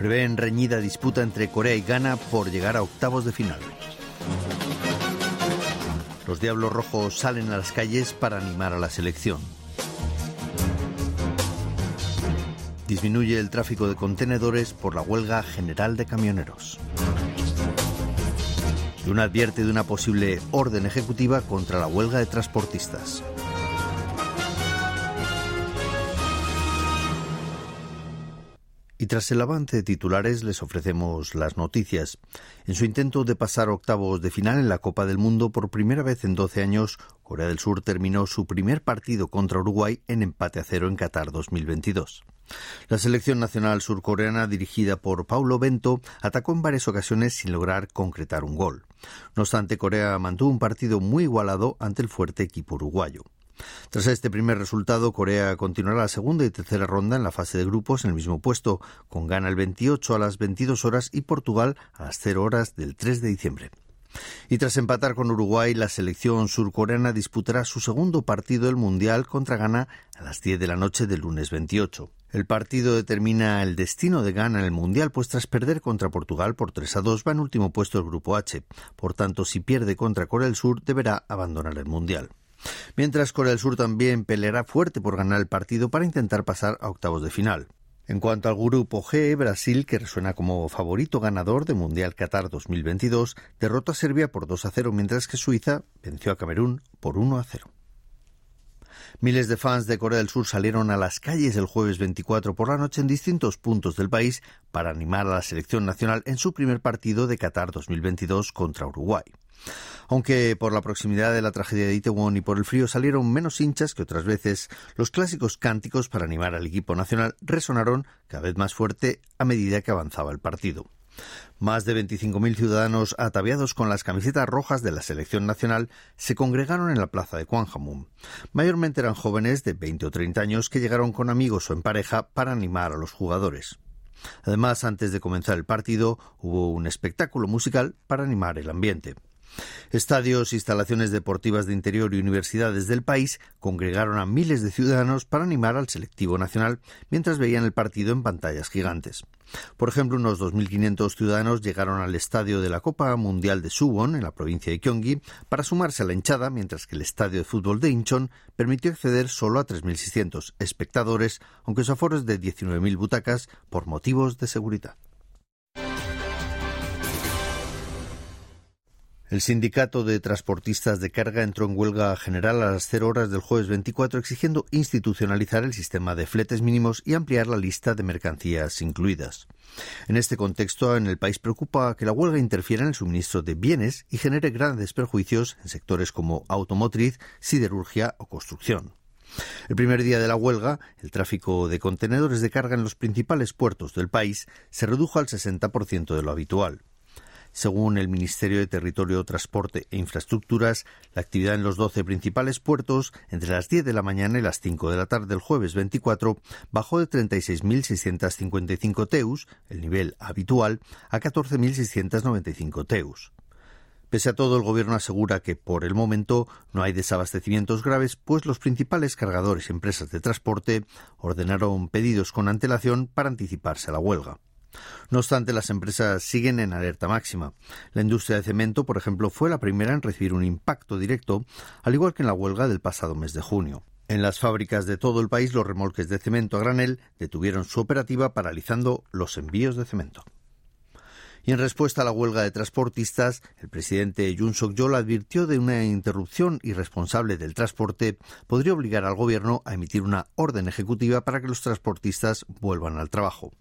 Prevén reñida disputa entre Corea y Ghana por llegar a octavos de final. Los Diablos Rojos salen a las calles para animar a la selección. Disminuye el tráfico de contenedores por la huelga general de camioneros. Y una advierte de una posible orden ejecutiva contra la huelga de transportistas. Y tras el avance de titulares les ofrecemos las noticias. En su intento de pasar octavos de final en la Copa del Mundo por primera vez en 12 años, Corea del Sur terminó su primer partido contra Uruguay en empate a cero en Qatar 2022. La selección nacional surcoreana dirigida por Paulo Bento atacó en varias ocasiones sin lograr concretar un gol. No obstante, Corea mantuvo un partido muy igualado ante el fuerte equipo uruguayo. Tras este primer resultado, Corea continuará la segunda y tercera ronda en la fase de grupos en el mismo puesto, con gana el 28 a las 22 horas y Portugal a las 0 horas del 3 de diciembre. Y tras empatar con Uruguay, la selección surcoreana disputará su segundo partido del Mundial contra Ghana a las 10 de la noche del lunes 28. El partido determina el destino de Ghana en el Mundial, pues tras perder contra Portugal por 3 a 2 va en último puesto del Grupo H. Por tanto, si pierde contra Corea del Sur, deberá abandonar el Mundial. Mientras Corea del Sur también peleará fuerte por ganar el partido para intentar pasar a octavos de final. En cuanto al grupo G, Brasil, que resuena como favorito ganador del Mundial Qatar 2022, derrotó a Serbia por 2 a 0, mientras que Suiza venció a Camerún por 1 a 0. Miles de fans de Corea del Sur salieron a las calles el jueves 24 por la noche en distintos puntos del país para animar a la selección nacional en su primer partido de Qatar 2022 contra Uruguay. Aunque por la proximidad de la tragedia de Itaewon y por el frío salieron menos hinchas que otras veces, los clásicos cánticos para animar al equipo nacional resonaron cada vez más fuerte a medida que avanzaba el partido. Más de 25.000 ciudadanos ataviados con las camisetas rojas de la selección nacional se congregaron en la plaza de Kwanjamun. Mayormente eran jóvenes de 20 o 30 años que llegaron con amigos o en pareja para animar a los jugadores. Además, antes de comenzar el partido, hubo un espectáculo musical para animar el ambiente. Estadios, instalaciones deportivas de interior y universidades del país congregaron a miles de ciudadanos para animar al selectivo nacional mientras veían el partido en pantallas gigantes. Por ejemplo, unos 2.500 ciudadanos llegaron al estadio de la Copa Mundial de Suwon, en la provincia de Gyeonggi, para sumarse a la hinchada, mientras que el estadio de fútbol de Incheon permitió acceder solo a 3.600 espectadores, aunque su aforo es de 19.000 butacas por motivos de seguridad. El sindicato de transportistas de carga entró en huelga general a las 0 horas del jueves 24 exigiendo institucionalizar el sistema de fletes mínimos y ampliar la lista de mercancías incluidas. En este contexto, en el país preocupa que la huelga interfiera en el suministro de bienes y genere grandes perjuicios en sectores como automotriz, siderurgia o construcción. El primer día de la huelga, el tráfico de contenedores de carga en los principales puertos del país se redujo al 60% de lo habitual. Según el Ministerio de Territorio, Transporte e Infraestructuras, la actividad en los 12 principales puertos entre las 10 de la mañana y las 5 de la tarde del jueves 24 bajó de 36.655 teus, el nivel habitual, a 14.695 teus. Pese a todo, el Gobierno asegura que por el momento no hay desabastecimientos graves, pues los principales cargadores y empresas de transporte ordenaron pedidos con antelación para anticiparse a la huelga. No obstante, las empresas siguen en alerta máxima. La industria de cemento, por ejemplo, fue la primera en recibir un impacto directo, al igual que en la huelga del pasado mes de junio. En las fábricas de todo el país, los remolques de cemento a granel detuvieron su operativa paralizando los envíos de cemento. Y en respuesta a la huelga de transportistas, el presidente Jun Suk-yeol advirtió de una interrupción irresponsable del transporte podría obligar al gobierno a emitir una orden ejecutiva para que los transportistas vuelvan al trabajo.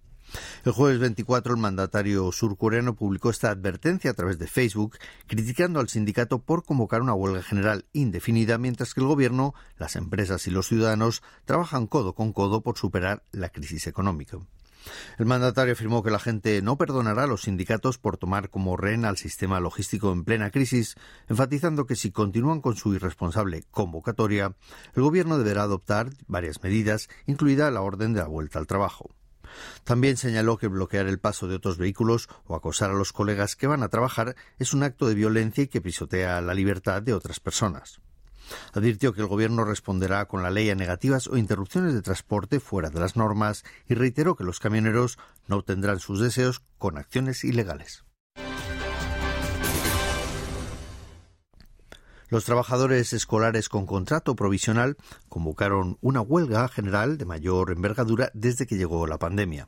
El jueves 24 el mandatario surcoreano publicó esta advertencia a través de Facebook, criticando al sindicato por convocar una huelga general indefinida, mientras que el gobierno, las empresas y los ciudadanos trabajan codo con codo por superar la crisis económica. El mandatario afirmó que la gente no perdonará a los sindicatos por tomar como rehén al sistema logístico en plena crisis, enfatizando que si continúan con su irresponsable convocatoria, el gobierno deberá adoptar varias medidas, incluida la orden de la vuelta al trabajo. También señaló que bloquear el paso de otros vehículos o acosar a los colegas que van a trabajar es un acto de violencia y que pisotea la libertad de otras personas. Advirtió que el Gobierno responderá con la ley a negativas o interrupciones de transporte fuera de las normas y reiteró que los camioneros no obtendrán sus deseos con acciones ilegales. Los trabajadores escolares con contrato provisional convocaron una huelga general de mayor envergadura desde que llegó la pandemia.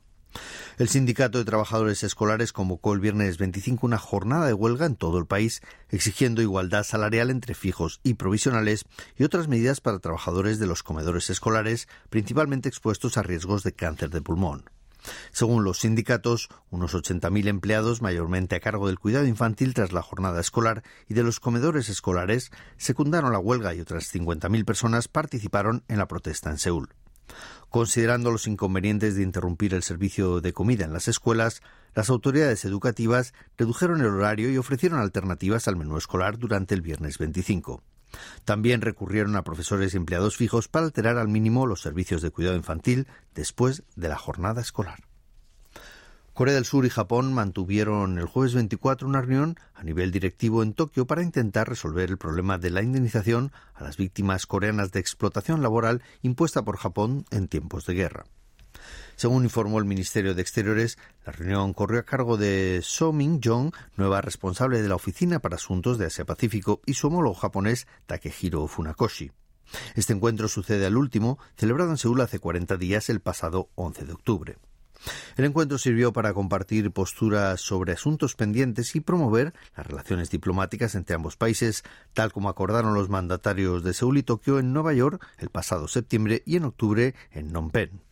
El Sindicato de Trabajadores Escolares convocó el viernes 25 una jornada de huelga en todo el país, exigiendo igualdad salarial entre fijos y provisionales y otras medidas para trabajadores de los comedores escolares, principalmente expuestos a riesgos de cáncer de pulmón. Según los sindicatos, unos 80.000 empleados, mayormente a cargo del cuidado infantil tras la jornada escolar y de los comedores escolares, secundaron la huelga y otras 50.000 personas participaron en la protesta en Seúl. Considerando los inconvenientes de interrumpir el servicio de comida en las escuelas, las autoridades educativas redujeron el horario y ofrecieron alternativas al menú escolar durante el viernes 25. También recurrieron a profesores y empleados fijos para alterar al mínimo los servicios de cuidado infantil después de la jornada escolar. Corea del Sur y Japón mantuvieron el jueves 24 una reunión a nivel directivo en Tokio para intentar resolver el problema de la indemnización a las víctimas coreanas de explotación laboral impuesta por Japón en tiempos de guerra. Según informó el Ministerio de Exteriores, la reunión corrió a cargo de So Min-jong, nueva responsable de la Oficina para Asuntos de Asia-Pacífico, y su homólogo japonés Takehiro Funakoshi. Este encuentro sucede al último, celebrado en Seúl hace 40 días, el pasado 11 de octubre. El encuentro sirvió para compartir posturas sobre asuntos pendientes y promover las relaciones diplomáticas entre ambos países, tal como acordaron los mandatarios de Seúl y Tokio en Nueva York el pasado septiembre y en octubre en Phnom Penh.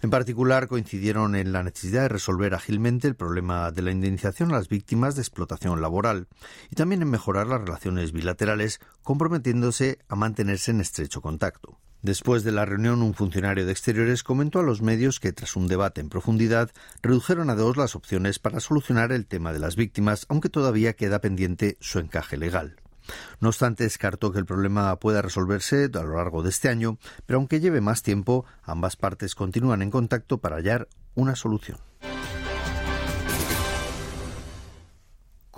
En particular, coincidieron en la necesidad de resolver ágilmente el problema de la indemnización a las víctimas de explotación laboral y también en mejorar las relaciones bilaterales, comprometiéndose a mantenerse en estrecho contacto. Después de la reunión, un funcionario de Exteriores comentó a los medios que, tras un debate en profundidad, redujeron a dos las opciones para solucionar el tema de las víctimas, aunque todavía queda pendiente su encaje legal. No obstante, descartó que el problema pueda resolverse a lo largo de este año, pero aunque lleve más tiempo, ambas partes continúan en contacto para hallar una solución.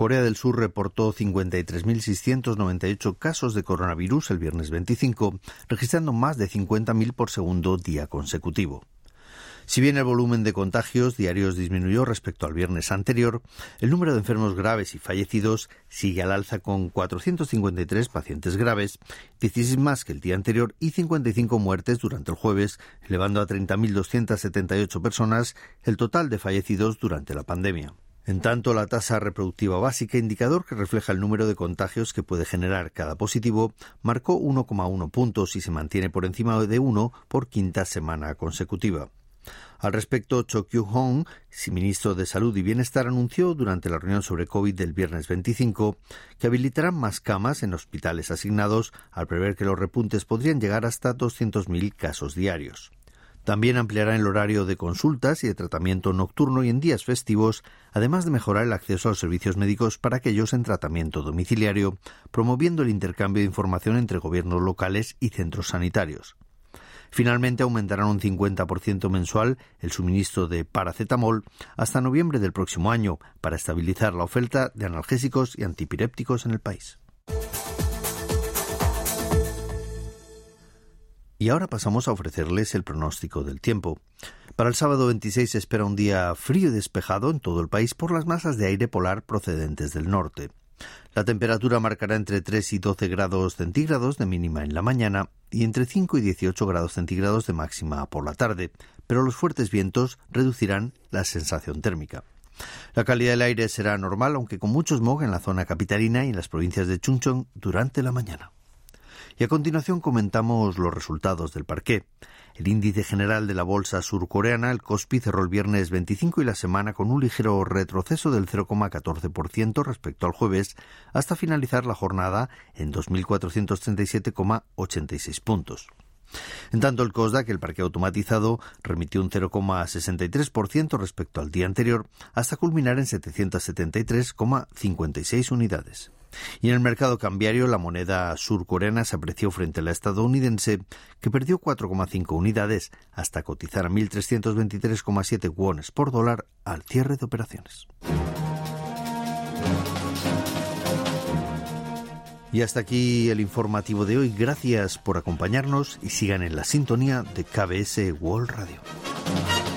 Corea del Sur reportó 53.698 casos de coronavirus el viernes 25, registrando más de 50.000 por segundo día consecutivo. Si bien el volumen de contagios diarios disminuyó respecto al viernes anterior, el número de enfermos graves y fallecidos sigue al alza con 453 pacientes graves, 16 más que el día anterior y 55 muertes durante el jueves, elevando a 30.278 personas el total de fallecidos durante la pandemia. En tanto, la tasa reproductiva básica, indicador que refleja el número de contagios que puede generar cada positivo, marcó 1,1 puntos y se mantiene por encima de 1 por quinta semana consecutiva. Al respecto, Cho Kyu-hong, ministro de Salud y Bienestar, anunció durante la reunión sobre COVID del viernes 25 que habilitarán más camas en hospitales asignados al prever que los repuntes podrían llegar hasta 200.000 casos diarios. También ampliará el horario de consultas y de tratamiento nocturno y en días festivos, además de mejorar el acceso a los servicios médicos para aquellos en tratamiento domiciliario, promoviendo el intercambio de información entre gobiernos locales y centros sanitarios. Finalmente aumentarán un 50% mensual el suministro de paracetamol hasta noviembre del próximo año para estabilizar la oferta de analgésicos y antipirépticos en el país. Y ahora pasamos a ofrecerles el pronóstico del tiempo. Para el sábado 26 se espera un día frío y despejado en todo el país por las masas de aire polar procedentes del norte. La temperatura marcará entre 3 y 12 grados centígrados de mínima en la mañana y entre 5 y 18 grados centígrados de máxima por la tarde, pero los fuertes vientos reducirán la sensación térmica. La calidad del aire será normal, aunque con mucho smog en la zona capitalina y en las provincias de Chungcheong durante la mañana. Y a continuación comentamos los resultados del parqué. El índice general de la bolsa surcoreana, el Kospi, cerró el viernes 25 y la semana con un ligero retroceso del 0,14% respecto al jueves, hasta finalizar la jornada en 2.437,86 puntos. En tanto, el COSDAC, el parque automatizado, remitió un 0,63% respecto al día anterior, hasta culminar en 773,56 unidades. Y en el mercado cambiario, la moneda surcoreana se apreció frente a la estadounidense, que perdió 4,5 unidades hasta cotizar a 1.323,7 wones por dólar al cierre de operaciones. Y hasta aquí el informativo de hoy. Gracias por acompañarnos y sigan en la sintonía de KBS World Radio.